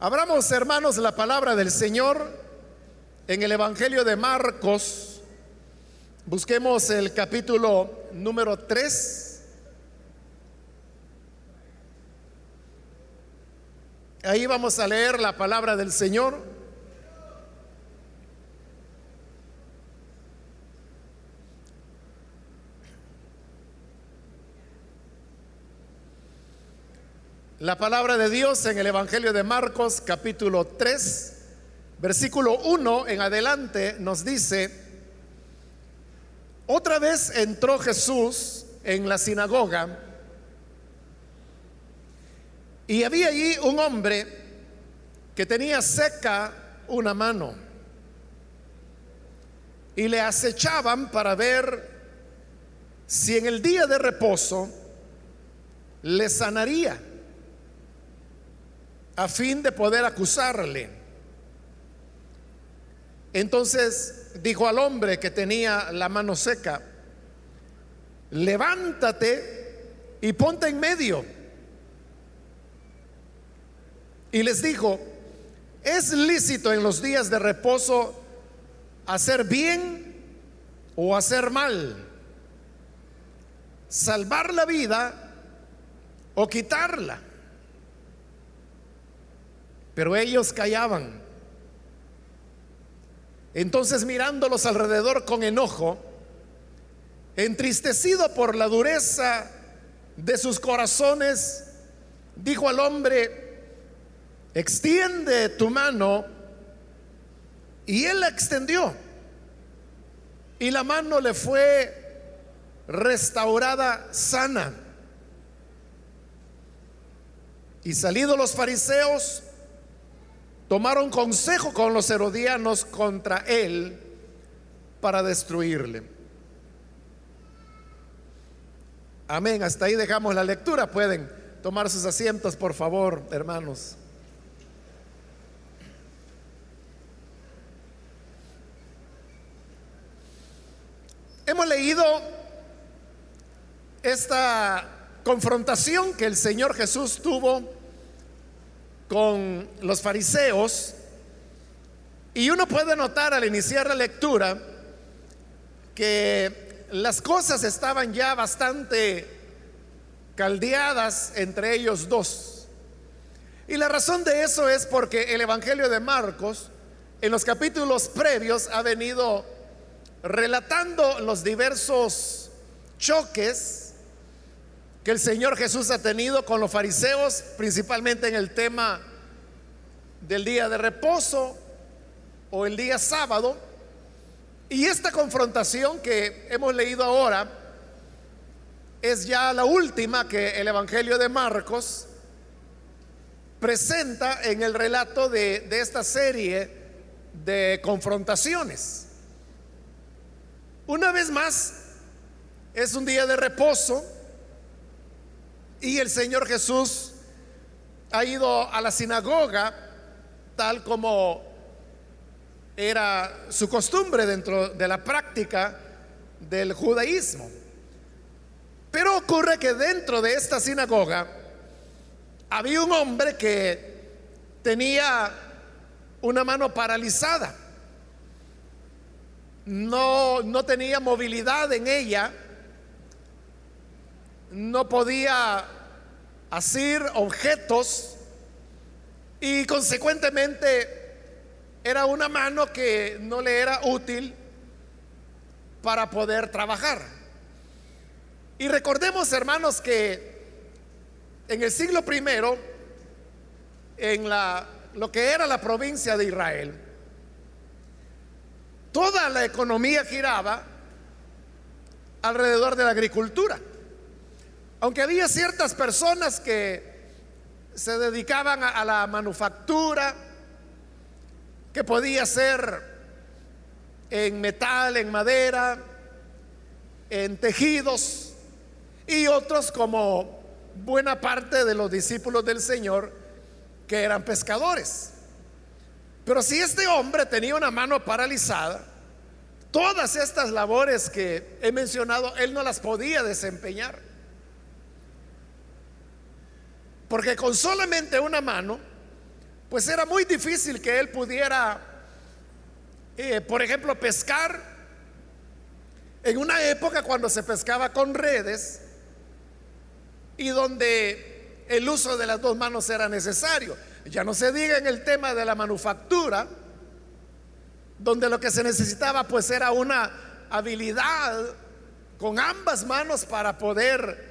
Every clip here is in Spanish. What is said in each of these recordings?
Abramos, hermanos, la palabra del Señor en el Evangelio de Marcos. Busquemos el capítulo número 3. Ahí vamos a leer la palabra del Señor. La palabra de Dios en el Evangelio de Marcos capítulo 3, versículo 1 en adelante nos dice, otra vez entró Jesús en la sinagoga y había allí un hombre que tenía seca una mano y le acechaban para ver si en el día de reposo le sanaría a fin de poder acusarle. Entonces dijo al hombre que tenía la mano seca, levántate y ponte en medio. Y les dijo, ¿es lícito en los días de reposo hacer bien o hacer mal? ¿Salvar la vida o quitarla? Pero ellos callaban. Entonces mirándolos alrededor con enojo, entristecido por la dureza de sus corazones, dijo al hombre, extiende tu mano. Y él la extendió. Y la mano le fue restaurada sana. Y salidos los fariseos, tomaron consejo con los herodianos contra él para destruirle. Amén. Hasta ahí dejamos la lectura. Pueden tomar sus asientos, por favor, hermanos. Hemos leído esta confrontación que el Señor Jesús tuvo con los fariseos y uno puede notar al iniciar la lectura que las cosas estaban ya bastante caldeadas entre ellos dos. Y la razón de eso es porque el Evangelio de Marcos en los capítulos previos ha venido relatando los diversos choques que el Señor Jesús ha tenido con los fariseos, principalmente en el tema del día de reposo o el día sábado. Y esta confrontación que hemos leído ahora es ya la última que el Evangelio de Marcos presenta en el relato de, de esta serie de confrontaciones. Una vez más, es un día de reposo y el Señor Jesús ha ido a la sinagoga tal como era su costumbre dentro de la práctica del judaísmo. Pero ocurre que dentro de esta sinagoga había un hombre que tenía una mano paralizada. No, no tenía movilidad en ella no podía asir objetos y consecuentemente era una mano que no le era útil para poder trabajar. Y recordemos, hermanos, que en el siglo primero, en la, lo que era la provincia de Israel, toda la economía giraba alrededor de la agricultura. Aunque había ciertas personas que se dedicaban a, la manufactura, que podía ser en metal, en madera, en tejidos, y otros como buena parte de los discípulos del Señor que eran pescadores. Pero si este hombre tenía una mano paralizada, todas estas labores que he mencionado, él no las podía desempeñar. Porque con solamente una mano pues era muy difícil que él pudiera, eh, por ejemplo, pescar en una época cuando se pescaba con redes y donde el uso de las dos manos era necesario. Ya no se diga en el tema de la manufactura, donde lo que se necesitaba pues era una habilidad con ambas manos para poder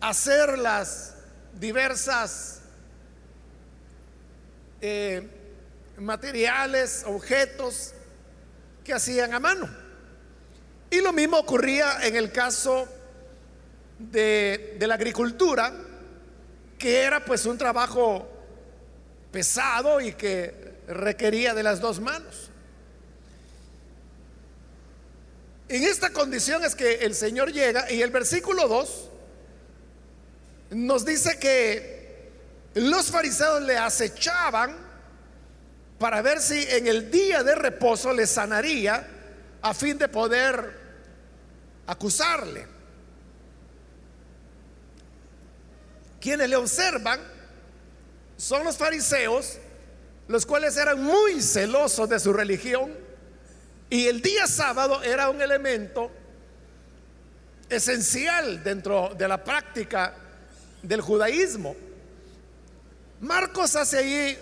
hacer las diversas eh, materiales, objetos que hacían a mano. Y lo mismo ocurría en el caso de, de la agricultura, que era pues un trabajo pesado y que requería de las dos manos. En esta condición es que el Señor llega y el versículo 2 nos dice que los fariseos le acechaban para ver si en el día de reposo le sanaría a fin de poder acusarle. Quienes le observan son los fariseos, los cuales eran muy celosos de su religión y el día sábado era un elemento esencial dentro de la práctica del judaísmo. Marcos hace ahí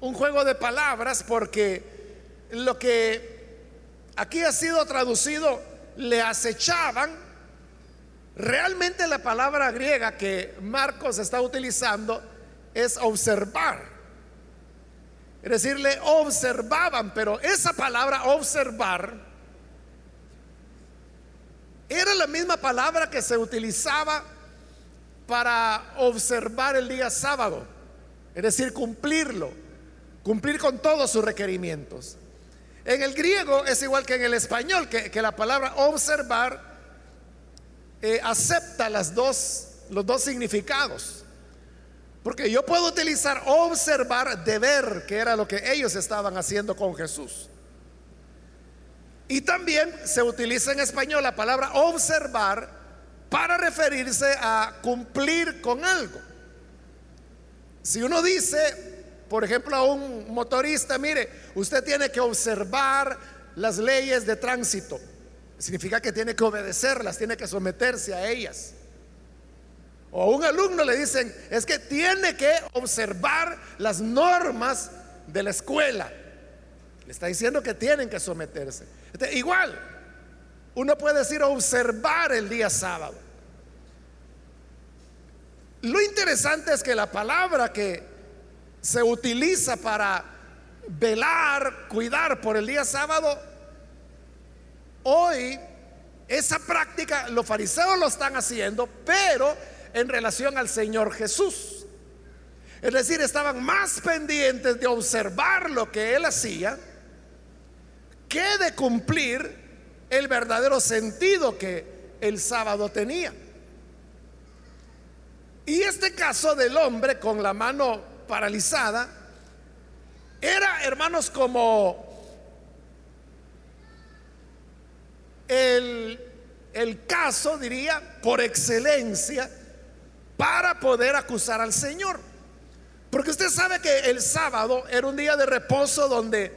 un juego de palabras porque lo que aquí ha sido traducido le acechaban, realmente la palabra griega que Marcos está utilizando es observar. Es decir, le observaban, pero esa palabra observar era la misma palabra que se utilizaba para observar el día sábado, es decir, cumplirlo, cumplir con todos sus requerimientos. En el griego es igual que en el español, que, la palabra observar eh, acepta las dos, los dos significados. Porque yo puedo utilizar observar de ver, que era lo que ellos estaban haciendo con Jesús. Y también se utiliza en español la palabra observar para referirse a cumplir con algo. Si uno dice, por ejemplo, a un motorista, mire, usted tiene que observar las leyes de tránsito, significa que tiene que obedecerlas, tiene que someterse a ellas. O a un alumno le dicen, es que tiene que observar las normas de la escuela. Le está diciendo que tienen que someterse. Igual, uno puede decir observar el día sábado. Lo interesante es que la palabra que se utiliza para velar, cuidar por el día sábado, hoy esa práctica los fariseos lo están haciendo, pero en relación al Señor Jesús. Es decir, estaban más pendientes de observar lo que Él hacía que de cumplir el verdadero sentido que el sábado tenía. Y este caso del hombre con la mano paralizada era, hermanos, como el, el caso, diría, por excelencia para poder acusar al Señor. Porque usted sabe que el sábado era un día de reposo donde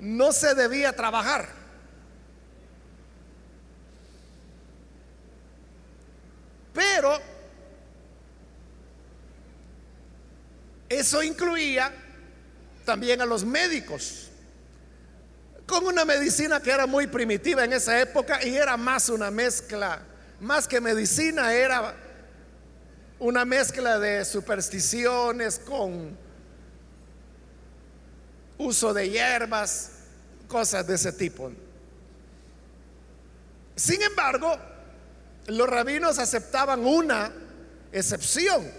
no se debía trabajar. Pero eso incluía también a los médicos, con una medicina que era muy primitiva en esa época y era más una mezcla, más que medicina, era una mezcla de supersticiones con uso de hierbas, cosas de ese tipo. Sin embargo, los rabinos aceptaban una excepción,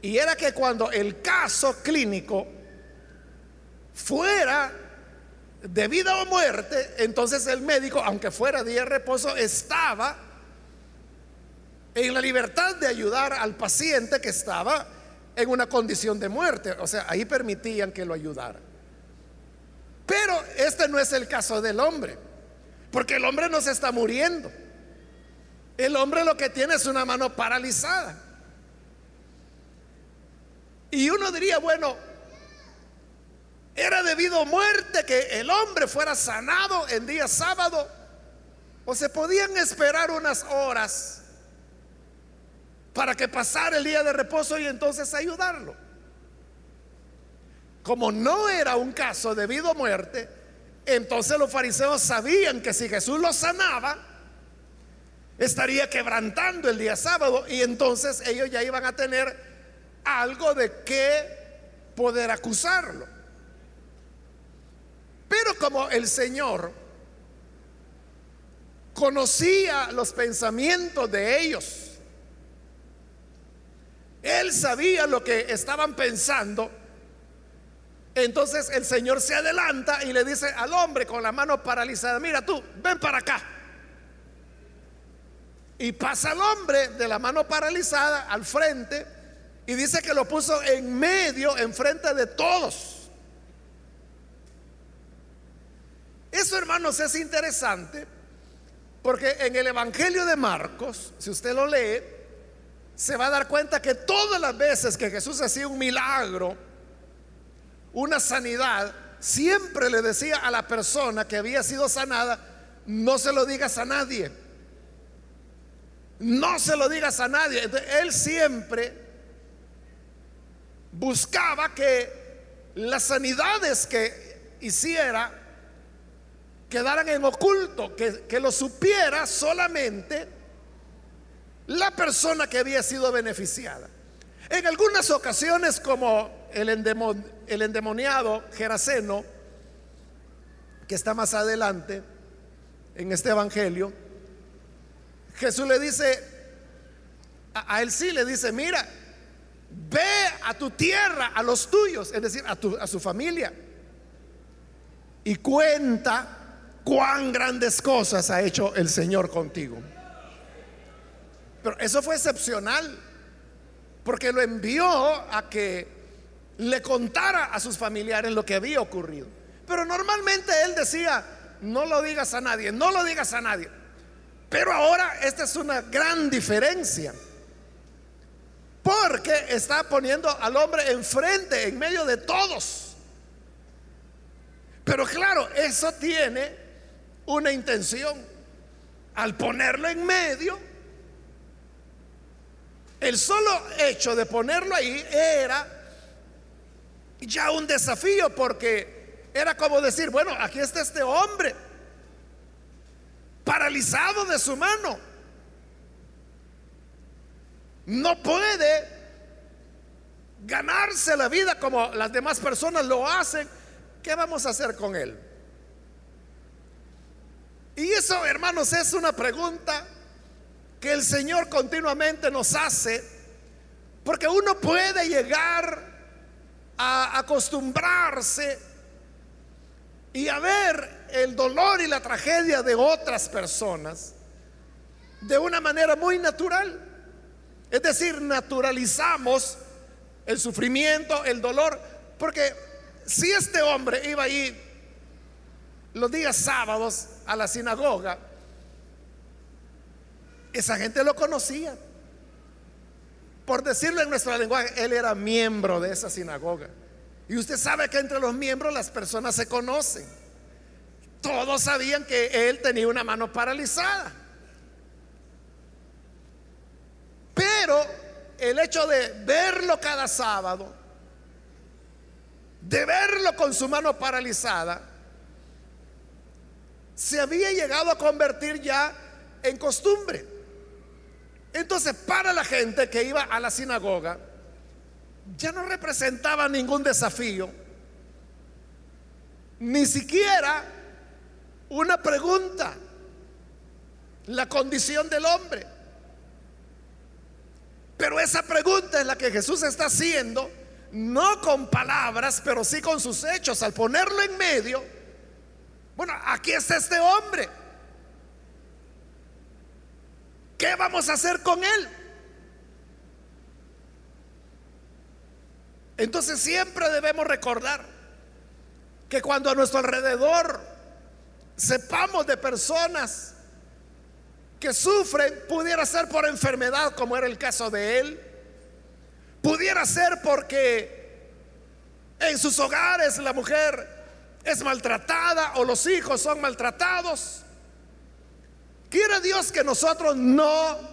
y era que cuando el caso clínico fuera de vida o muerte, entonces el médico, aunque fuera día de reposo, estaba en la libertad de ayudar al paciente que estaba en una condición de muerte. O sea, ahí permitían que lo ayudara. Pero este no es el caso del hombre, porque el hombre no se está muriendo. El hombre lo que tiene es una mano paralizada. Y uno diría, bueno, ¿Era debido a muerte que el hombre fuera sanado en día sábado? ¿O se podían esperar unas horas para que pasara el día de reposo y entonces ayudarlo? Como no era un caso debido a muerte, entonces los fariseos sabían que si Jesús lo sanaba, estaría quebrantando el día sábado y entonces ellos ya iban a tener algo de qué poder acusarlo. Pero como el Señor conocía los pensamientos de ellos, Él sabía lo que estaban pensando, entonces el Señor se adelanta y le dice al hombre con la mano paralizada, mira tú, ven para acá. Y pasa el hombre de la mano paralizada al frente y dice que lo puso en medio, enfrente de todos. Eso, hermanos, es interesante porque en el Evangelio de Marcos, si usted lo lee, se va a dar cuenta que todas las veces que Jesús hacía un milagro, una sanidad, siempre le decía a la persona que había sido sanada, no se lo digas a nadie. No se lo digas a nadie. él siempre buscaba que las sanidades que hiciera quedaran en oculto, que, que lo supiera solamente la persona que había sido beneficiada. En algunas ocasiones, como el, el endemoniado Geraseno, que está más adelante en este evangelio, Jesús le dice, a, él sí le dice, mira, ve a tu tierra, a los tuyos, es decir, a, tu, a su familia, y cuenta cuán grandes cosas ha hecho el Señor contigo. Pero eso fue excepcional, porque lo envió a que le contara a sus familiares lo que había ocurrido. Pero normalmente él decía, no lo digas a nadie, no lo digas a nadie. Pero ahora esta es una gran diferencia. Porque está poniendo al hombre enfrente, en medio de todos. Pero claro, eso tiene una intención. Al ponerlo en medio, el solo hecho de ponerlo ahí era ya un desafío porque era como decir, bueno, aquí está este hombre paralizado de su mano. No puede ganarse la vida como las demás personas lo hacen. ¿Qué vamos a hacer con él? Y eso, hermanos, es una pregunta que el Señor continuamente nos hace, porque uno puede llegar a acostumbrarse y a ver el dolor y la tragedia de otras personas de una manera muy natural. Es decir, naturalizamos el sufrimiento, el dolor, porque si este hombre iba ahí los días sábados a la sinagoga, esa gente lo conocía. Por decirlo en nuestro lenguaje, él era miembro de esa sinagoga. Y usted sabe que entre los miembros las personas se conocen. Todos sabían que él tenía una mano paralizada. Pero el hecho de verlo cada sábado, de verlo con su mano paralizada, se había llegado a convertir ya en costumbre. Entonces, para la gente que iba a la sinagoga, ya no representaba ningún desafío, ni siquiera una pregunta, la condición del hombre. Pero esa pregunta es la que Jesús está haciendo, no con palabras, pero sí con sus hechos, al ponerlo en medio bueno, aquí está este hombre. ¿Qué vamos a hacer con él? Entonces siempre debemos recordar que cuando a nuestro alrededor sepamos de personas que sufren, pudiera ser por enfermedad, como era el caso de él, pudiera ser porque en sus hogares la mujer es maltratada o los hijos son maltratados. Quiere Dios que nosotros no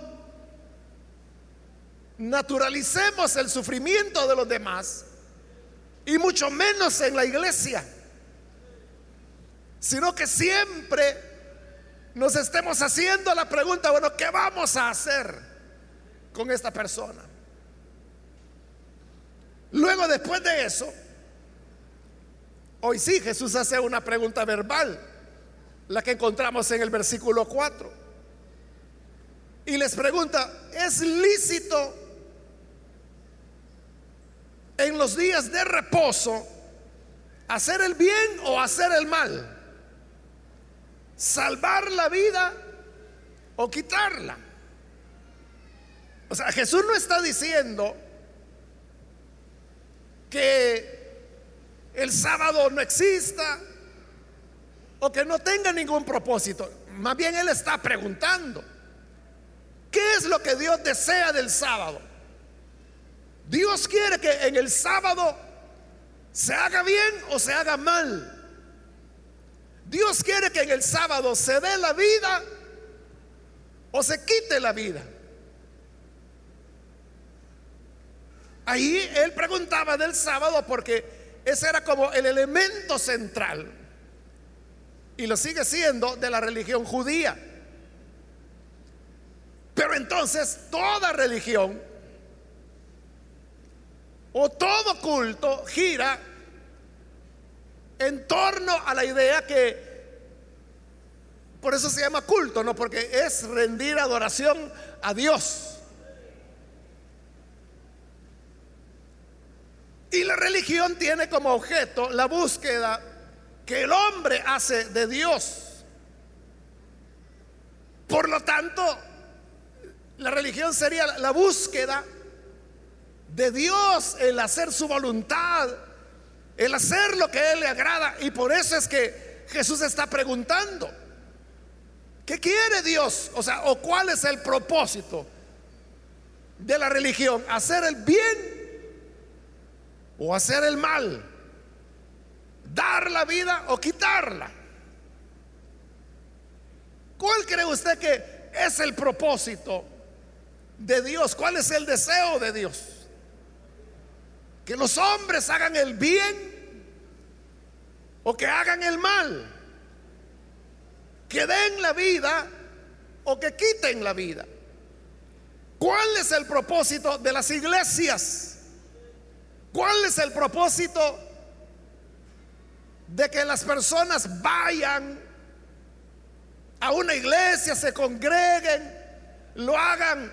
naturalicemos el sufrimiento de los demás y mucho menos en la iglesia, sino que siempre nos estemos haciendo la pregunta, bueno, ¿qué vamos a hacer con esta persona? Luego, después de eso, hoy sí Jesús hace una pregunta verbal la que encontramos en el versículo 4. Y les pregunta, ¿es lícito en los días de reposo hacer el bien o hacer el mal? ¿Salvar la vida o quitarla? O sea, Jesús no está diciendo que el sábado no exista, o que no tenga ningún propósito. Más bien Él está preguntando, ¿qué es lo que Dios desea del sábado? Dios quiere que en el sábado se haga bien o se haga mal. Dios quiere que en el sábado se dé la vida o se quite la vida. Ahí él preguntaba del sábado porque ese era como el elemento central y lo sigue siendo de la religión judía. Pero entonces toda religión o todo culto gira en torno a la idea que por eso se llama culto, no porque es rendir adoración a Dios. Y la religión tiene como objeto la búsqueda que el hombre hace de Dios. Por lo tanto, la religión sería la búsqueda de Dios, el hacer su voluntad, el hacer lo que a Él le agrada. Y por eso es que Jesús está preguntando, ¿qué quiere Dios? O sea, ¿o cuál es el propósito de la religión? ¿Hacer el bien o hacer el mal? dar la vida o quitarla. ¿Cuál cree usted que es el propósito de Dios? ¿Cuál es el deseo de Dios? Que los hombres hagan el bien o que hagan el mal. Que den la vida o que quiten la vida. ¿Cuál es el propósito de las iglesias? ¿Cuál es el propósito de que las personas vayan a una iglesia, se congreguen, lo hagan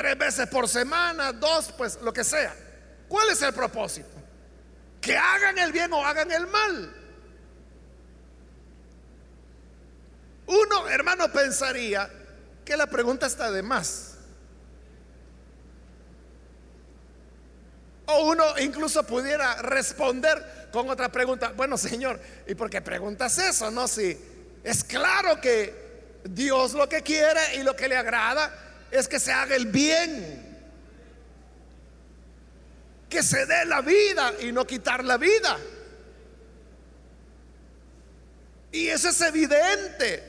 tres veces por semana, dos, pues lo que sea. ¿Cuál es el propósito? Que hagan el bien o hagan el mal. Uno, hermano, pensaría que la pregunta está de más. O uno incluso pudiera responder con otra pregunta. Bueno, Señor, ¿y por qué preguntas eso? No, si es claro que Dios lo que quiere y lo que le agrada es que se haga el bien. Que se dé la vida y no quitar la vida. Y eso es evidente.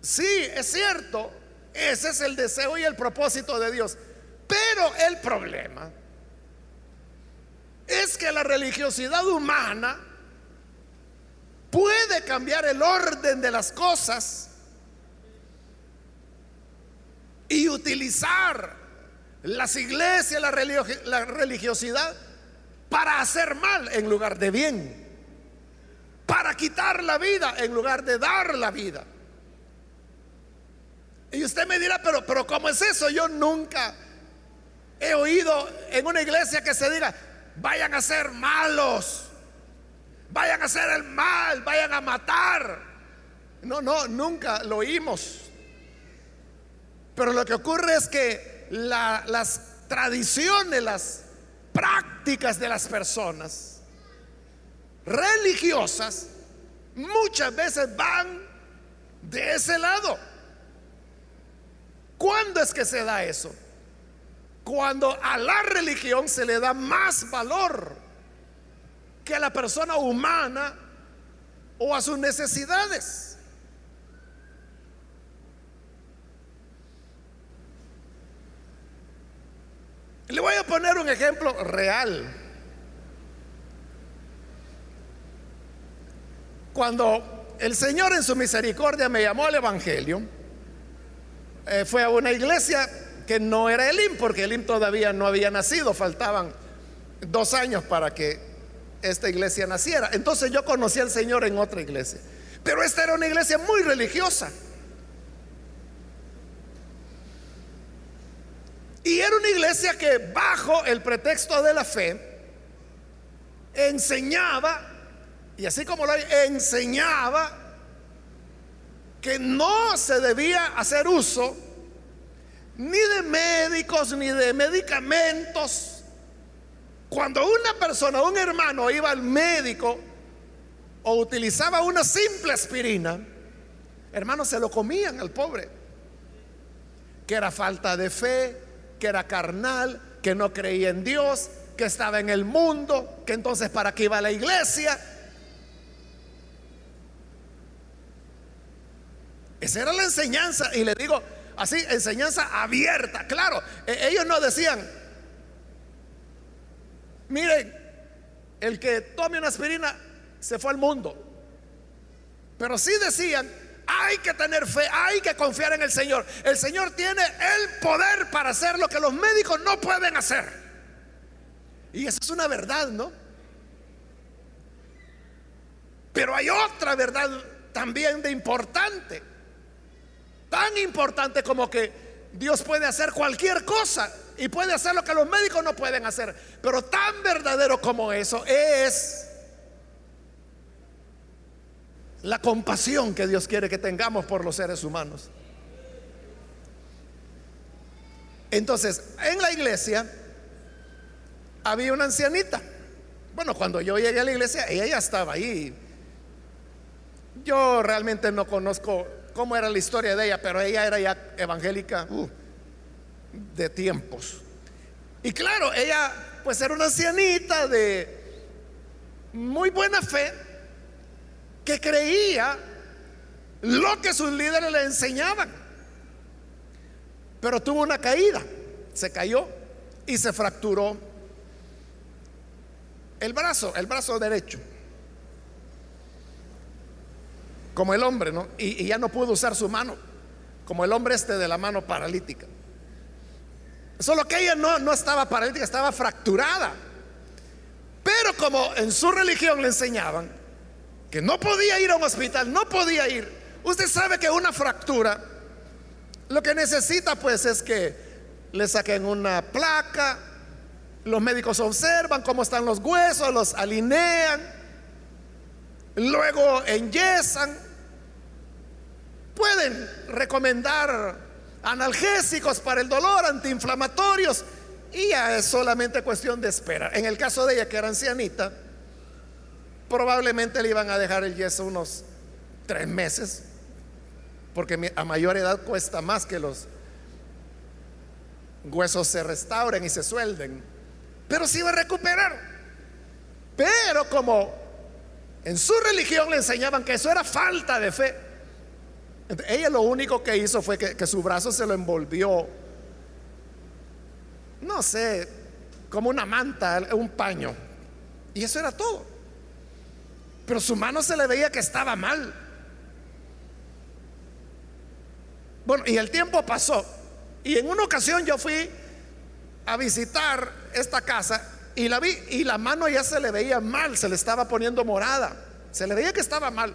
Sí, es cierto. Ese es el deseo y el propósito de Dios. Pero el problema es que la religiosidad humana puede cambiar el orden de las cosas y utilizar las iglesias, la, la religiosidad, para hacer mal en lugar de bien, para quitar la vida en lugar de dar la vida. Y usted me dirá, pero, pero ¿cómo es eso? Yo nunca he oído en una iglesia que se diga, vayan a ser malos, vayan a hacer el mal, vayan a matar. No, no, nunca lo oímos. Pero lo que ocurre es que las tradiciones, las prácticas de las personas religiosas muchas veces van de ese lado. ¿Cuándo es que se da eso? cuando a la religión se le da más valor que a la persona humana o a sus necesidades. Le voy a poner un ejemplo real. Cuando el Señor en su misericordia me llamó al Evangelio, eh, fue a una iglesia que no era Elim, porque Elim todavía no había nacido, faltaban dos años para que esta iglesia naciera. Entonces yo conocí al Señor en otra iglesia, pero esta era una iglesia muy religiosa. Y era una iglesia que bajo el pretexto de la fe enseñaba, y así como lo enseñaba que no se debía hacer uso ni de médicos ni de medicamentos. Cuando una persona, un hermano iba al médico o utilizaba una simple aspirina, hermanos, se lo comían al pobre, que era falta de fe, que era carnal, que no creía en Dios, que estaba en el mundo, que entonces para qué iba a la iglesia. Esa era la enseñanza, y le digo así, enseñanza abierta, claro, e-, ellos no decían, miren, el que tome una aspirina se fue al mundo, pero sí decían, hay que tener fe, hay que confiar en el Señor. El Señor tiene el poder para hacer lo que los médicos no pueden hacer. Y eso es una verdad, ¿no? Pero hay otra verdad también de importante. Tan importante como que Dios puede hacer cualquier cosa y puede hacer lo que los médicos no pueden hacer. Pero tan verdadero como eso es la compasión que Dios quiere que tengamos por los seres humanos. Entonces, en la iglesia había una ancianita. Bueno, cuando yo llegué a la iglesia, ella ya estaba ahí. Yo realmente no conozco cómo era la historia de ella, pero ella era ya evangélica uh, de tiempos. Y claro, ella pues era una ancianita de muy buena fe, que creía lo que sus líderes le enseñaban. Pero tuvo una caída, se cayó y se fracturó el brazo, el brazo derecho. Como el hombre, ¿no? Y, ya no pudo usar su mano, como el hombre este de la mano paralítica. Solo que ella no, no estaba paralítica, estaba fracturada. Pero como en su religión le enseñaban que no podía ir a un hospital, no podía ir. Usted sabe que una fractura lo que necesita pues es que le saquen una placa, los médicos observan cómo están los huesos, los alinean, luego enyesan, pueden recomendar analgésicos para el dolor, antiinflamatorios, y ya es solamente cuestión de esperar. En el caso de ella, que era ancianita, probablemente le iban a dejar el yeso unos tres meses, porque a mayor edad cuesta más que los huesos se restauren y se suelden, pero sí va a recuperar. Pero como en su religión le enseñaban que eso era falta de fe, ella lo único que hizo fue que, que su brazo se lo envolvió, no sé, como una manta, un paño, y eso era todo pero su mano se le veía que estaba mal. Bueno, y el tiempo pasó. Y en una ocasión yo fui a visitar esta casa y la vi y la mano ya se le veía mal, se le estaba poniendo morada. Se le veía que estaba mal.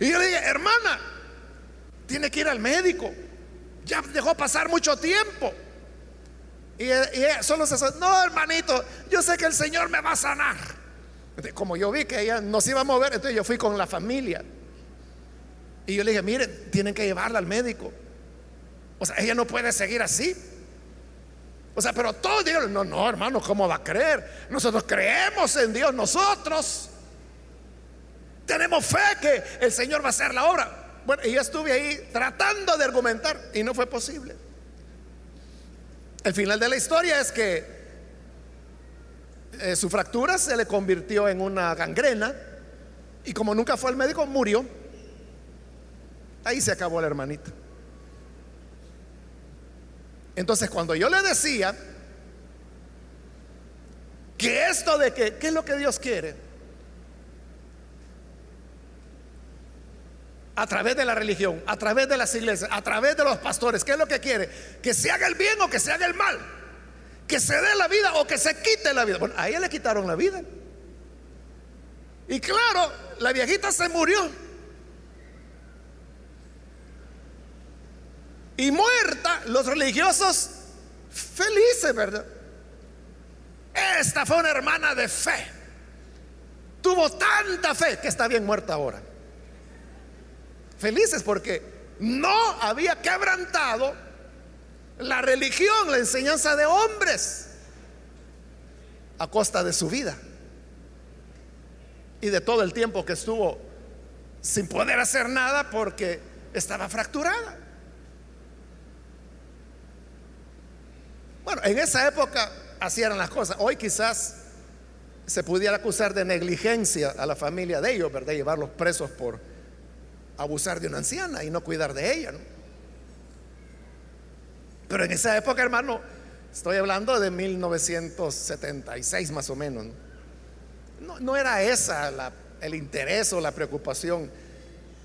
Y yo le dije, hermana, tiene que ir al médico. Ya dejó pasar mucho tiempo. Y, solo se no, hermanito, yo sé que el Señor me va a sanar. Como yo vi que ella no se iba a mover, entonces yo fui con la familia. Y yo le dije, miren, tienen que llevarla al médico. O sea, ella no puede seguir así. O sea, pero todos dijeron, no, no, hermano, ¿cómo va a creer? Nosotros creemos en Dios, nosotros tenemos fe que el Señor va a hacer la obra. Bueno, y yo estuve ahí tratando de argumentar y no fue posible. El final de la historia es que eh, su fractura se le convirtió en una gangrena y como nunca fue al médico, murió. Ahí se acabó la hermanita. Entonces cuando yo le decía que esto de que, ¿qué es lo que Dios quiere? A través de la religión, a través de las iglesias, a través de los pastores, ¿qué es lo que quiere? Que se haga el bien o que se haga el mal. Que se dé la vida o que se quite la vida. Bueno, a ella le quitaron la vida. Y claro, la viejita se murió. Y muerta, los religiosos felices, ¿verdad? Esta fue una hermana de fe. Tuvo tanta fe que está bien muerta ahora. Felices porque no había quebrantado la religión, la enseñanza de hombres a costa de su vida y de todo el tiempo que estuvo sin poder hacer nada porque estaba fracturada. Bueno, en esa época así eran las cosas. Hoy quizás se pudiera acusar de negligencia a la familia de ellos, ¿verdad? Llevarlos presos por abusar de una anciana y no cuidar de ella. Pero en esa época, hermano, estoy hablando de 1976 más o menos. No, era esa el interés o la preocupación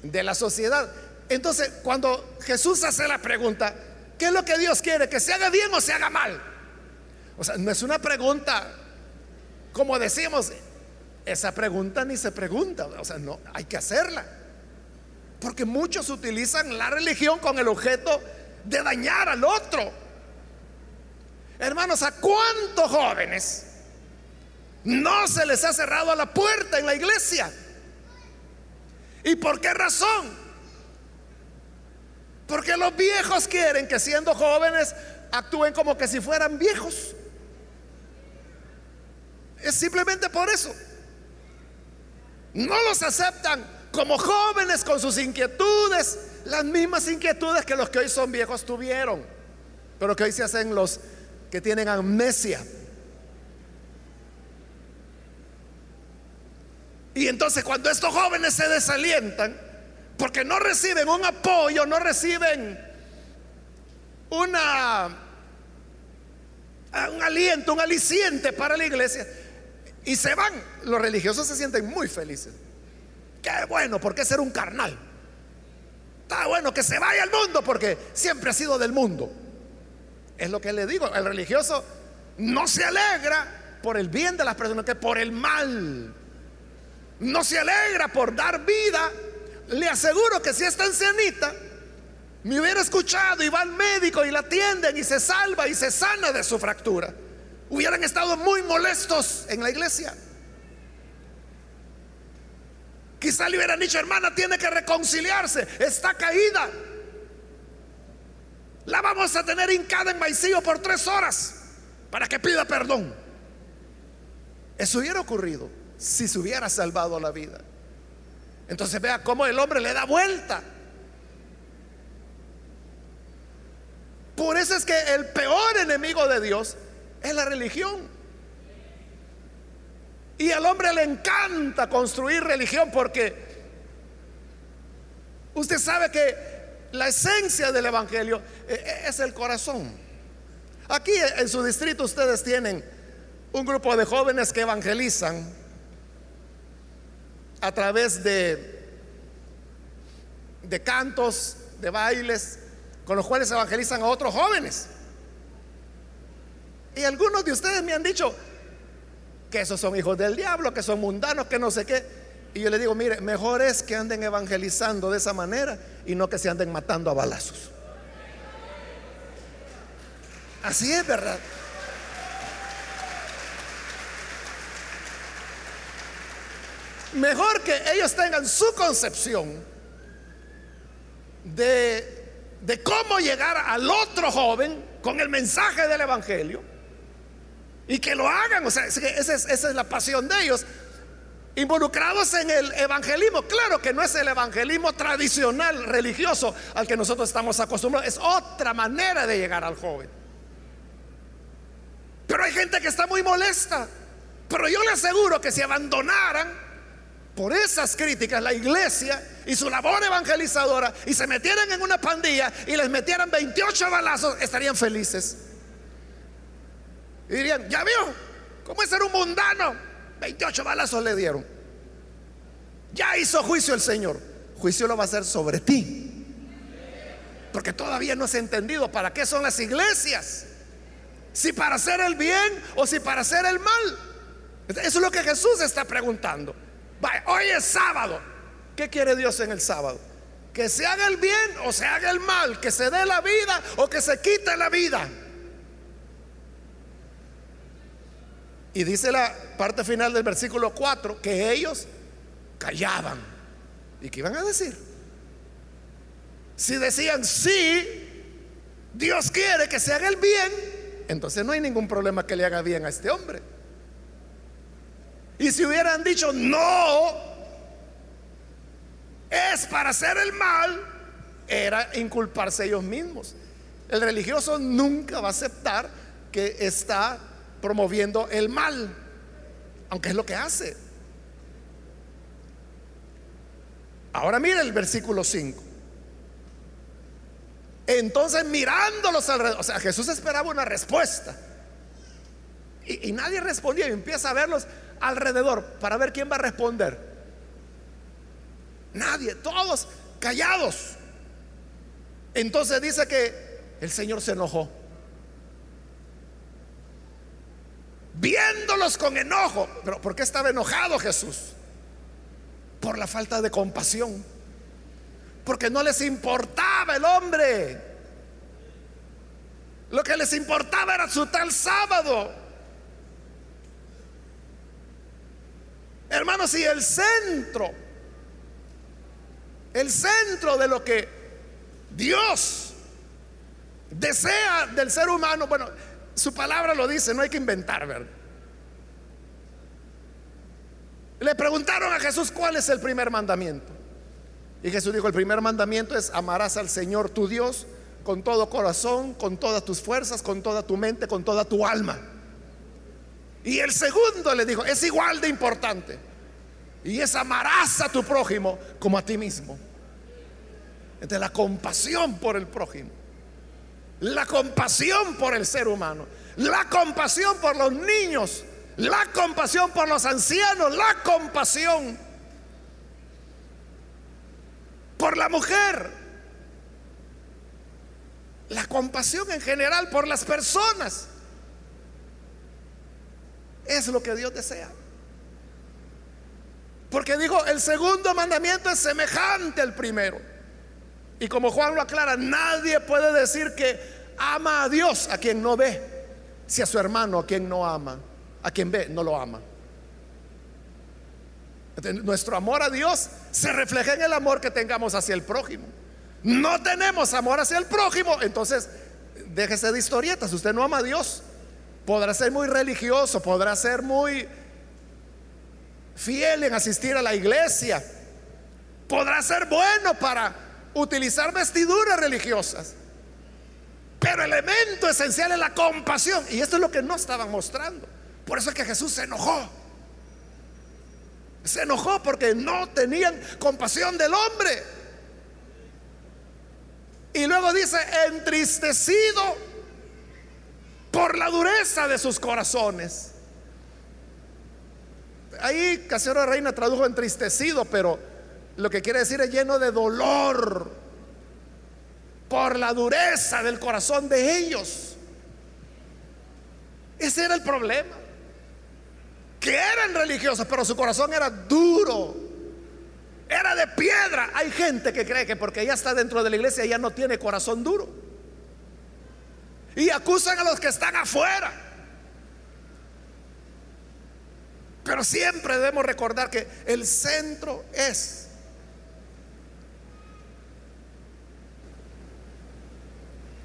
de la sociedad. Entonces, cuando Jesús hace la pregunta, ¿qué es lo que Dios quiere? ¿Que se haga bien o se haga mal? O sea, no es una pregunta, como decimos, esa pregunta ni se pregunta, o sea, no, hay que hacerla. Porque muchos utilizan la religión con el objeto de dañar al otro. Hermanos, ¿a cuántos jóvenes no se les ha cerrado la puerta en la iglesia? ¿Y por qué razón? Porque los viejos quieren que siendo jóvenes actúen como que si fueran viejos. Es simplemente por eso. No los aceptan como jóvenes con sus inquietudes, las mismas inquietudes que los que hoy son viejos tuvieron, pero que hoy se hacen los que tienen amnesia. Y entonces cuando estos jóvenes se desalientan, porque no reciben un apoyo, no reciben una un aliento, un aliciente para la iglesia, y se van. Los religiosos se sienten muy felices. Qué bueno, porque ser un carnal. Está bueno que se vaya al mundo porque siempre ha sido del mundo. Es lo que le digo. El religioso no se alegra por el bien de las personas, que por el mal. No se alegra por dar vida. Le aseguro que si esta ancianita me hubiera escuchado y va al médico y la atienden y se salva y se sana de su fractura hubieran estado muy molestos en la iglesia. Quizá le hubieran dicho, hermana, tiene que reconciliarse, está caída. La vamos a tener hincada en maicillo por tres horas para que pida perdón. Eso hubiera ocurrido si se hubiera salvado la vida. Entonces vea cómo el hombre le da vuelta. Por eso es que el peor enemigo de Dios es la religión. Y al hombre le encanta construir religión porque usted sabe que la esencia del Evangelio eh, eh, es el corazón. Aquí en su distrito ustedes tienen un grupo de jóvenes que evangelizan a través de, de cantos, de bailes, con los cuales evangelizan a otros jóvenes. Y algunos de ustedes me han dicho que esos son hijos del diablo, que son mundanos, que no sé qué. Y yo le digo, mire, mejor es que anden evangelizando de esa manera y no que se anden matando a balazos. Así es, ¿verdad? Mejor que ellos tengan su concepción de, de cómo llegar al otro joven con el mensaje del Evangelio y que lo hagan, o sea, esa es, la pasión de ellos. Involucrados en el evangelismo, claro que no es el evangelismo tradicional religioso al que nosotros estamos acostumbrados, es otra manera de llegar al joven. hay gente que está muy molesta. Pero yo le aseguro que si abandonaran por esas críticas la iglesia y su labor evangelizadora y se metieran en una pandilla y les metieran 28 balazos, estarían felices. Y dirían, ya vio, ¿cómo es ser un mundano? 28 balazos le dieron. Ya hizo juicio el Señor. Juicio lo va a hacer sobre ti. Porque todavía no has entendido para qué son las iglesias. Si para hacer el bien o si para hacer el mal. Eso es lo que Jesús está preguntando. hoy es sábado. ¿Qué quiere Dios en el sábado? Que se haga el bien o se haga el mal, que se dé la vida o que se quite la vida. Y dice la parte final del versículo 4 que ellos callaban. ¿Y qué iban a decir? Si decían sí, Dios quiere que se haga el bien, entonces no hay ningún problema que le haga bien a este hombre. Y si hubieran dicho no, es para hacer el mal, era inculparse ellos mismos. El religioso nunca va a aceptar que está promoviendo el mal, aunque es lo que hace. Ahora mire el versículo 5. Entonces mirándolos alrededor, o sea, Jesús esperaba una respuesta. Y, y, nadie respondía y empieza a verlos alrededor para ver quién va a responder. Nadie, todos callados. Entonces dice que el Señor se enojó. Viéndolos con enojo. Pero ¿por qué estaba enojado Jesús? Por la falta de compasión. Porque no les importaba el hombre. Lo que les importaba era su tal sábado. Hermanos, y el centro, el centro de lo que Dios desea del ser humano, bueno, su palabra lo dice, no hay que inventar, ¿verdad? Le preguntaron a Jesús cuál es el primer mandamiento. Y Jesús dijo, el primer mandamiento es amarás al Señor tu Dios con todo corazón, con todas tus fuerzas, con toda tu mente, con toda tu alma. Y el segundo le dijo, es igual de importante. Y es amarás a tu prójimo como a ti mismo. Entonces la compasión por el prójimo. La compasión por el ser humano. La compasión por los niños. La compasión por los ancianos. La compasión por la mujer. La compasión en general por las personas. Es lo que Dios desea. Porque dijo, el segundo mandamiento es semejante al primero. Y como Juan lo aclara, nadie puede decir que ama a Dios a quien no ve, si a su hermano a quien no ama, a quien ve no lo ama. nuestro amor a Dios se refleja en el amor que tengamos hacia el prójimo. No tenemos amor hacia el prójimo, entonces déjese de historietas. Usted no ama a Dios, Podrá ser muy religioso, podrá ser muy fiel en asistir a la iglesia, podrá ser bueno para utilizar vestiduras religiosas. Pero el elemento esencial es la compasión. Y esto es lo que no estaban mostrando. Por eso es que Jesús se enojó. Se enojó porque no tenían compasión del hombre. Y luego dice, entristecido por la dureza de sus corazones. Ahí Casero Reina tradujo entristecido, pero lo que quiere decir es lleno de dolor por la dureza del corazón de ellos. Ese era el problema. Que eran religiosos, pero su corazón era duro. Era de piedra. Hay gente que cree que porque ya está dentro de la iglesia ya no tiene corazón duro y acusan a los que están afuera. Pero siempre debemos recordar que el centro es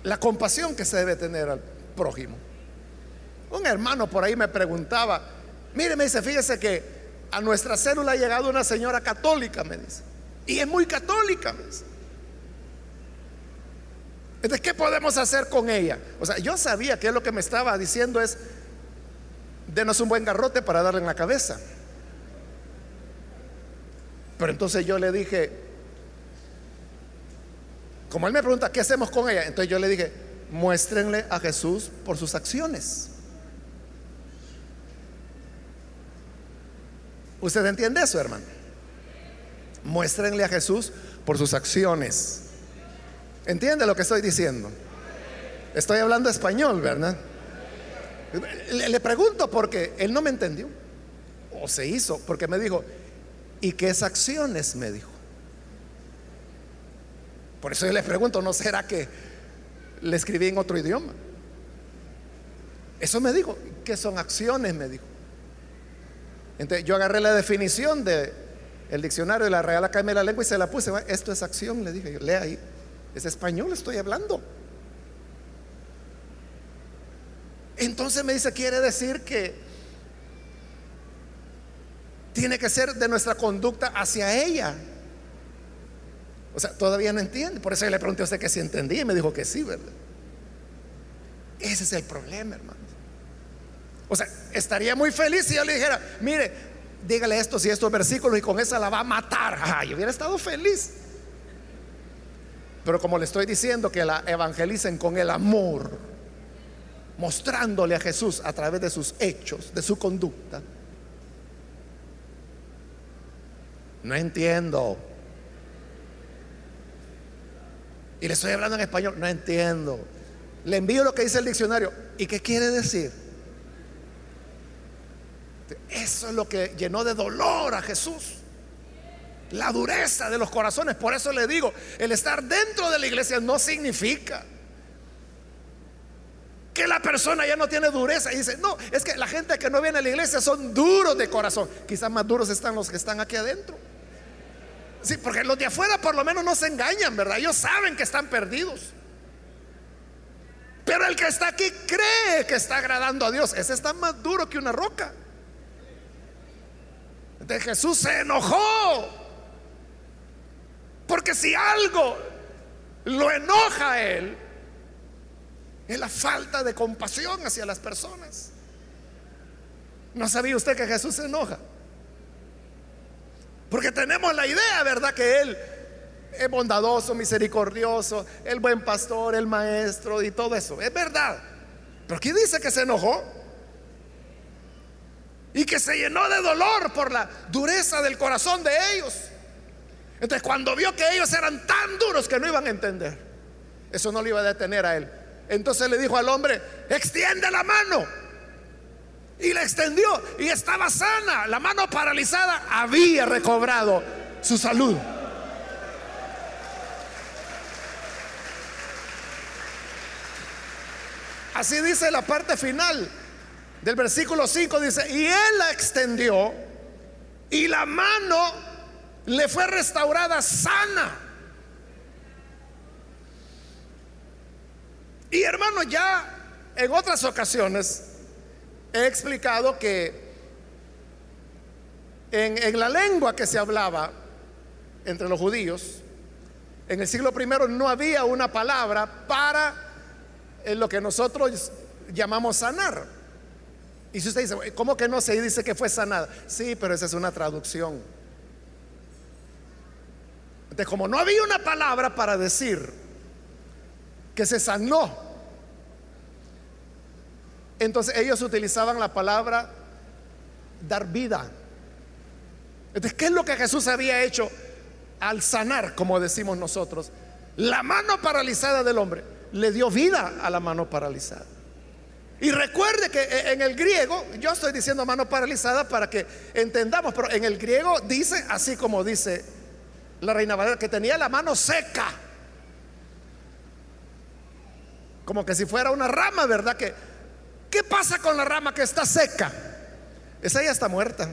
la compasión que se debe tener al prójimo. Un hermano por ahí me preguntaba, mire, me dice, fíjese que a nuestra célula ha llegado una señora católica, me dice, y es muy católica, me dice. Entonces, ¿qué podemos hacer con ella? O sea, yo sabía que lo que me estaba diciendo es, denos un buen garrote para darle en la cabeza. Pero entonces yo le dije, como él me pregunta, ¿qué hacemos con ella? Entonces yo le dije, muéstrenle a Jesús por sus acciones. ¿Usted entiende eso, hermano? Muéstrenle a Jesús por sus acciones. ¿Entiende lo que estoy diciendo? Estoy hablando español, ¿verdad? Le, pregunto porque él no me entendió. O se hizo, porque me dijo, ¿y qué es acciones? Me dijo. Por eso yo le pregunto, ¿no será que le escribí en otro idioma? Eso me dijo, ¿qué son acciones? Me dijo. Entonces yo agarré la definición del el diccionario de la Real Academia de la Lengua y se la puse. Esto es acción, le dije yo, lea ahí. Es español, estoy hablando. Entonces me dice, quiere decir que tiene que ser de nuestra conducta hacia ella. O sea, todavía no entiende. Por eso le pregunté a usted que si entendía y me dijo que sí, ¿verdad? Ese es el problema, hermano. O sea, estaría muy feliz si yo le dijera, mire, dígale esto y estos versículos y con esa la va a matar. Yo hubiera estado feliz. Pero como le estoy diciendo que la evangelicen con el amor, mostrándole a Jesús a través de sus hechos, de su conducta. No entiendo. Y le estoy hablando en español, no entiendo. Le envío lo que dice el diccionario. ¿Y qué quiere decir? Eso es lo que llenó de dolor a Jesús. La dureza de los corazones. Por eso le digo, el estar dentro de la iglesia no significa que la persona ya no tiene dureza. Y dice, no, es que la gente que no viene a la iglesia son duros de corazón. Quizás más duros están los que están aquí adentro. Sí, porque los de afuera por lo menos no se engañan, ¿verdad? Ellos saben que están perdidos. Pero el que está aquí cree que está agradando a Dios. Ese está más duro que una roca. De Jesús se enojó. Porque si algo lo enoja a él, es la falta de compasión hacia las personas. ¿No sabía usted que Jesús se enoja? Porque tenemos la idea, ¿verdad? Que Él es bondadoso, misericordioso, el buen pastor, el maestro y todo eso. Es verdad. Pero aquí dice que se enojó y que se llenó de dolor por la dureza del corazón de ellos. Entonces cuando vio que ellos eran tan duros que no iban a entender, eso no le iba a detener a él. Entonces le dijo al hombre, extiende la mano. Y la extendió y estaba sana. La mano paralizada había recobrado su salud. Así dice la parte final del versículo 5 dice, y él la extendió y la mano le fue restaurada sana. Y hermano, ya en otras ocasiones he explicado que en, la lengua que se hablaba entre los judíos, en el siglo I no había una palabra para lo que nosotros llamamos sanar. Y si usted dice, ¿cómo que no se dice que fue sanada? Sí, pero esa es una traducción. Entonces, como no había una palabra para decir que se sanó, entonces ellos utilizaban la palabra dar vida. Entonces, ¿qué es lo que Jesús había hecho al sanar, como decimos nosotros? La mano paralizada del hombre le dio vida a la mano paralizada. Y recuerde que e, en el griego, yo estoy diciendo mano paralizada para que entendamos, pero en el griego dice, así como dice la reina Valera, que tenía la mano seca. Como que si fuera una rama, ¿verdad? Que, ¿Qué pasa con la rama que está seca? Esa ya está muerta.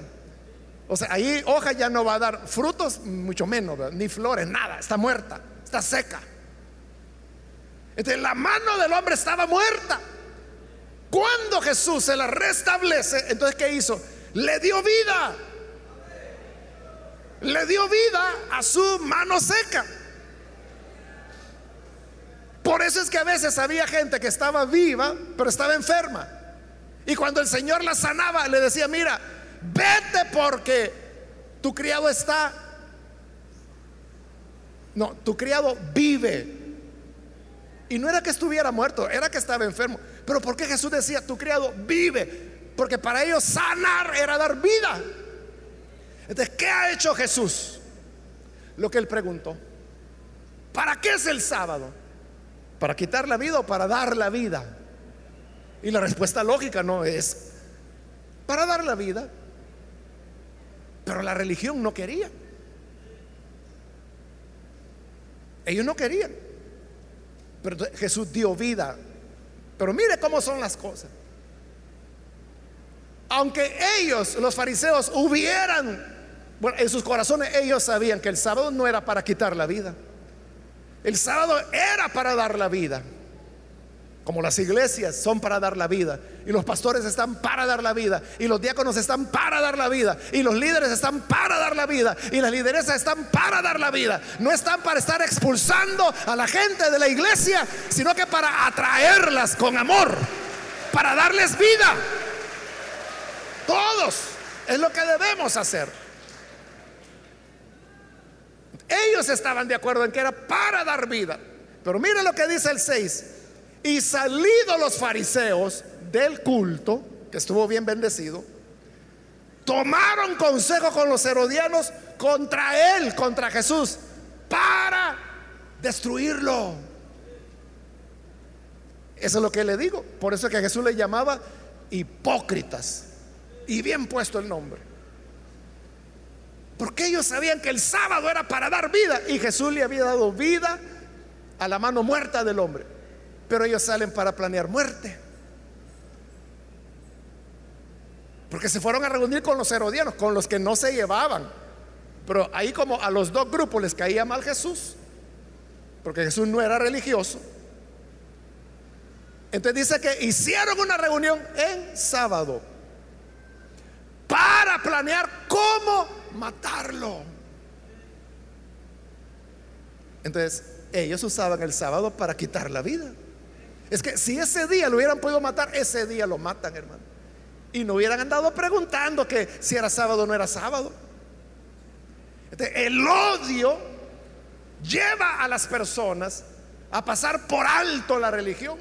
O sea, ahí hoja ya no va a dar frutos, mucho menos, ni flores, nada, está muerta, está seca. Entonces la mano del hombre estaba muerta. Cuando Jesús se la restablece, entonces ¿qué hizo? Le dio vida. Le dio vida a su mano seca. Por eso es que a veces había gente que estaba viva, pero estaba enferma. Y cuando el Señor la sanaba, le decía, mira, vete porque tu criado está. No, tu criado vive. Y no era que estuviera muerto, era que estaba enfermo. Pero ¿por qué Jesús decía, tu criado vive? Porque para ellos sanar era dar vida. Entonces, ¿qué ha hecho Jesús? Lo que él preguntó. ¿Para qué es el sábado? ¿Para quitar la vida o para dar la vida? Y la respuesta lógica no es para dar la vida. Pero la religión no quería. Ellos no querían. Pero Jesús dio vida. Pero mire cómo son las cosas. Aunque ellos, los fariseos, hubieran, bueno, en sus corazones ellos sabían que el sábado no era para quitar la vida. El sábado era para dar la vida. Como las iglesias son para dar la vida. Y los pastores están para dar la vida. Y los diáconos están para dar la vida. Y los líderes están para dar la vida. Y las lideresas están para dar la vida. No están para estar expulsando a la gente de la iglesia, sino que para atraerlas con amor. Para darles vida. Todos. Es lo que debemos hacer. Ellos estaban de acuerdo en que era para dar vida. Pero mire lo que dice el 6. Y salidos los fariseos del culto, que estuvo bien bendecido, tomaron consejo con los herodianos contra él, contra Jesús, para destruirlo. Eso es lo que le digo. Por eso es que Jesús le llamaba hipócritas. Y bien puesto el nombre. Porque ellos sabían que el sábado era para dar vida y Jesús le había dado vida a la mano muerta del hombre. Pero ellos salen para planear muerte. Porque se fueron a reunir con los herodianos, con los que no se llevaban. Pero ahí como a los dos grupos les caía mal Jesús, porque Jesús no era religioso. Entonces dice que hicieron una reunión en sábado para planear cómo matarlo. Entonces ellos usaban el sábado para quitar la vida. Es que si ese día lo hubieran podido matar, ese día lo matan, hermano. Y no hubieran andado preguntando que si era sábado o no era sábado. el odio lleva a las personas a pasar por alto la religión.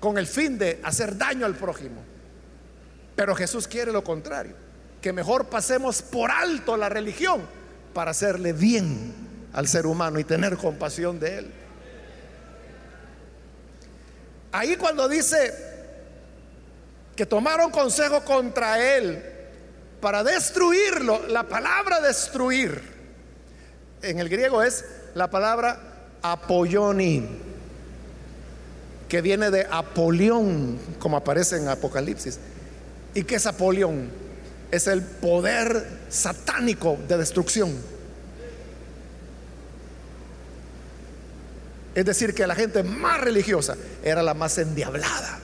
Con el fin de hacer daño al prójimo. Pero Jesús quiere lo contrario. Que mejor pasemos por alto la religión para hacerle bien al ser humano y tener compasión de él. Ahí cuando dice que tomaron consejo contra él para destruirlo, la palabra destruir en el griego es la palabra apoyoni, que viene de Apolión, como aparece en Apocalipsis. ¿Y qué es Apolión? Es el poder satánico de destrucción. Es decir, que la gente más religiosa era la más endiablada.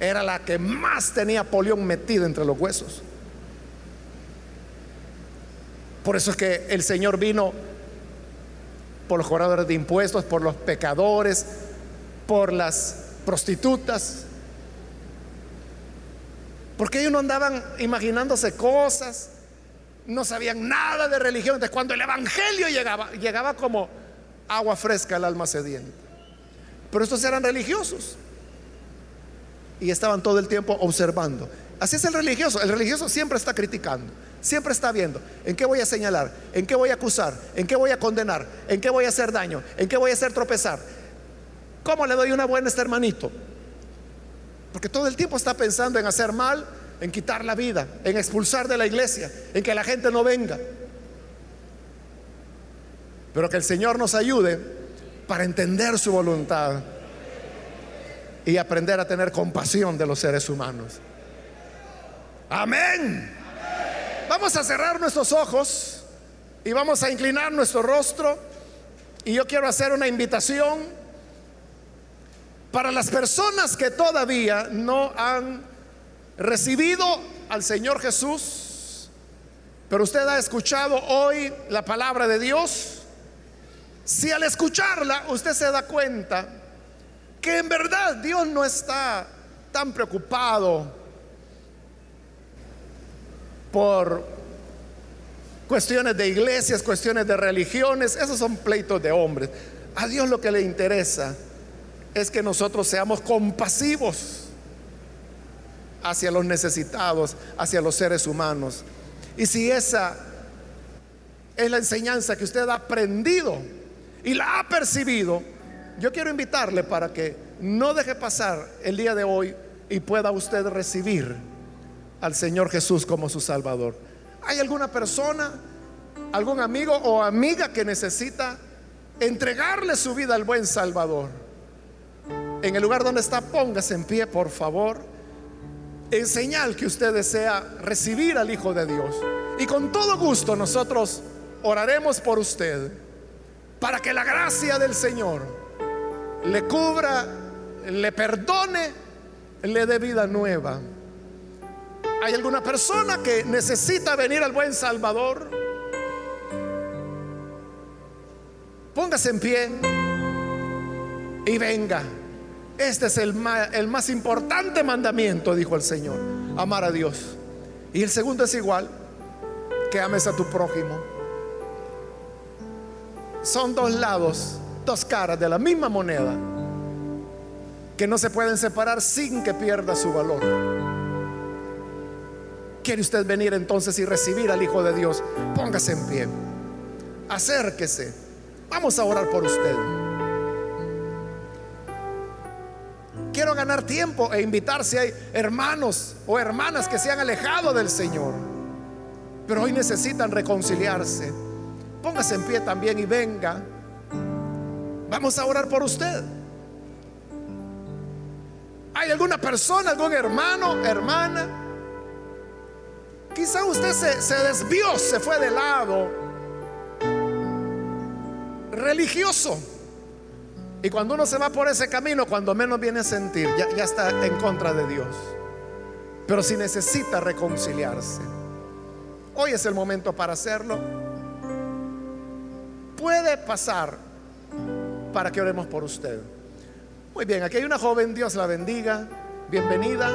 Era la que más tenía polión metido entre los huesos. Por eso es que el Señor vino por los cobradores de impuestos, por los pecadores, por las prostitutas. Porque ellos no andaban imaginándose cosas, no sabían nada de religión. Entonces, cuando el Evangelio llegaba, llegaba como agua fresca al alma sedienta. Pero estos eran religiosos y estaban todo el tiempo observando. Así es el religioso. El religioso siempre está criticando, siempre está viendo en qué voy a señalar, en qué voy a acusar, en qué voy a condenar, en qué voy a hacer daño, en qué voy a hacer tropezar. ¿Cómo le doy una buena a este hermanito? Porque todo el tiempo está pensando en hacer mal, en quitar la vida, en expulsar de la iglesia, en que la gente no venga. Pero que el Señor nos ayude para entender su voluntad y aprender a tener compasión de los seres humanos. Amén. Vamos a cerrar nuestros ojos y vamos a inclinar nuestro rostro. Y yo quiero hacer una invitación para las personas que todavía no han recibido al Señor Jesús, pero usted ha escuchado hoy la palabra de Dios si al escucharla usted se da cuenta que en verdad Dios no está tan preocupado por cuestiones de iglesias, cuestiones de religiones, esos son pleitos de hombres. A Dios lo que le interesa es que nosotros seamos compasivos hacia los necesitados, hacia los seres humanos. Y si esa es la enseñanza que usted ha aprendido y la ha percibido, yo quiero invitarle para que no deje pasar el día de hoy y pueda usted recibir al Señor Jesús como su Salvador. ¿Hay alguna persona, algún amigo o amiga que necesita entregarle su vida al buen Salvador? En el lugar donde está, póngase en pie, por favor, en señal que usted desea recibir al Hijo de Dios. Y con todo gusto nosotros oraremos por usted para que la gracia del Señor le cubra, le perdone, le dé vida nueva. ¿Hay alguna persona que necesita venir al buen Salvador? Póngase en pie y venga. Este es el más, importante mandamiento, dijo el Señor, amar a Dios. Y el segundo es igual, que ames a tu prójimo. Son dos lados, dos caras de la misma moneda, que no se pueden separar sin que pierda su valor. ¿Quiere usted venir entonces y recibir al Hijo de Dios? Póngase en pie. Acérquese. Vamos a orar por usted. Quiero ganar tiempo e invitar si hay hermanos o hermanas que se han alejado del Señor, pero hoy necesitan reconciliarse. Póngase en pie también y venga. Vamos a orar por usted. ¿Hay alguna persona, algún hermano, hermana? Quizá usted se, desvió, se fue de lado religioso. Y cuando uno se va por ese camino, cuando menos viene a sentir, ya, ya está en contra de Dios. Pero si necesita reconciliarse, hoy es el momento para hacerlo. Puede pasar para que oremos por usted. Muy bien, aquí hay una joven, Dios la bendiga, bienvenida.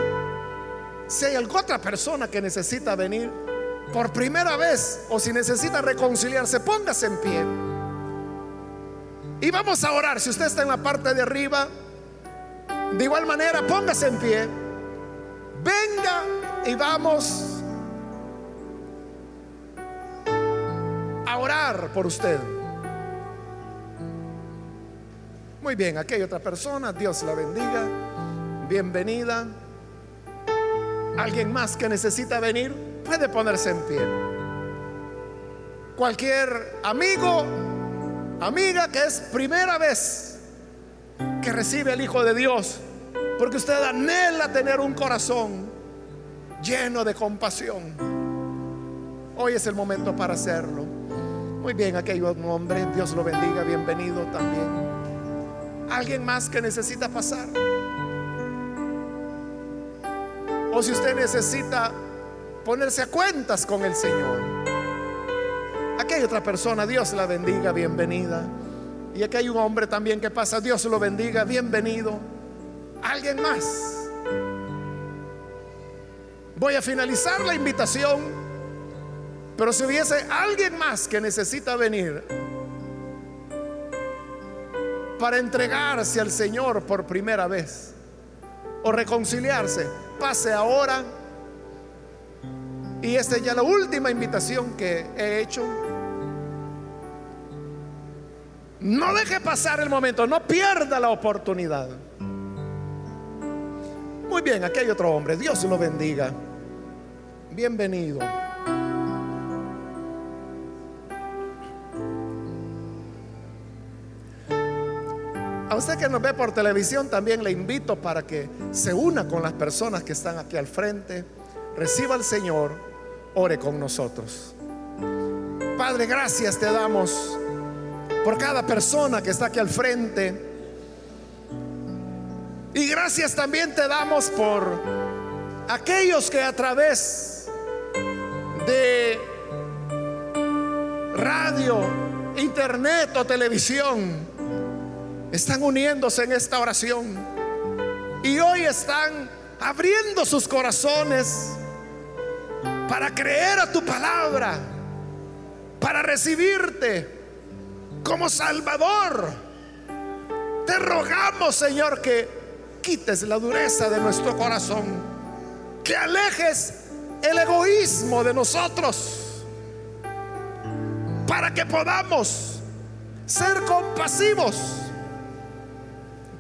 Si hay alguna otra persona que necesita venir por primera vez o si necesita reconciliarse, póngase en pie. Y vamos a orar. Si usted está en la parte de arriba, de igual manera, póngase en pie. Venga y vamos a orar por usted. Muy bien, aquí hay otra persona. Dios la bendiga. Bienvenida. Alguien más que necesita venir puede ponerse en pie. Cualquier amigo Amiga, que es primera vez que recibe el Hijo de Dios, porque usted anhela tener un corazón lleno de compasión. Hoy es el momento para hacerlo. Muy bien, aquí hay un hombre, Dios lo bendiga, bienvenido también. ¿Alguien más que necesita pasar? O si usted necesita ponerse a cuentas con el Señor. Aquí hay otra persona, Dios la bendiga, bienvenida. Y aquí hay un hombre también que pasa, Dios lo bendiga, bienvenido. Alguien más. Voy a finalizar la invitación, pero si hubiese alguien más que necesita venir para entregarse al Señor por primera vez o reconciliarse, pase ahora. Y esta es ya la última invitación que he hecho. No deje pasar el momento, no pierda la oportunidad. Muy bien, aquí hay otro hombre, Dios lo bendiga. Bienvenido. A usted que nos ve por televisión también le invito para que se una con las personas que están aquí al frente, reciba al Señor, ore con nosotros. Padre, gracias te damos por cada persona que está aquí al frente. Y gracias también te damos por aquellos que a través de radio, internet o televisión, están uniéndose en esta oración. Y hoy están abriendo sus corazones para creer a tu palabra, para recibirte como Salvador. Te rogamos, Señor, que quites la dureza de nuestro corazón, que alejes el egoísmo de nosotros, para que podamos ser compasivos,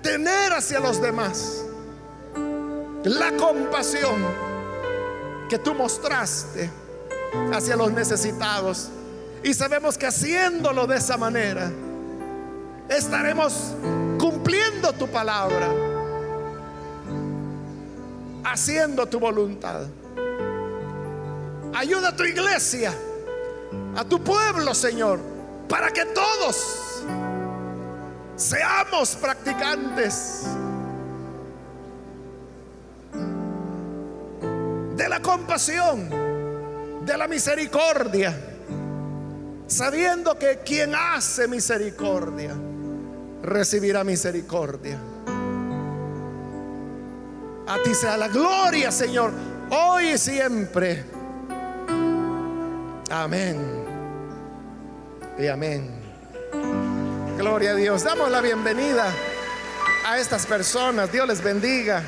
tener hacia los demás la compasión que tú mostraste hacia los necesitados. Y sabemos que haciéndolo de esa manera, estaremos cumpliendo tu palabra, haciendo tu voluntad. Ayuda a tu iglesia, a tu pueblo, Señor, para que todos seamos practicantes de la compasión, de la misericordia, sabiendo que quien hace misericordia recibirá misericordia. A ti sea la gloria, Señor, hoy y siempre. Amén. Y amén. Gloria a Dios. Damos la bienvenida a estas personas. Dios les bendiga.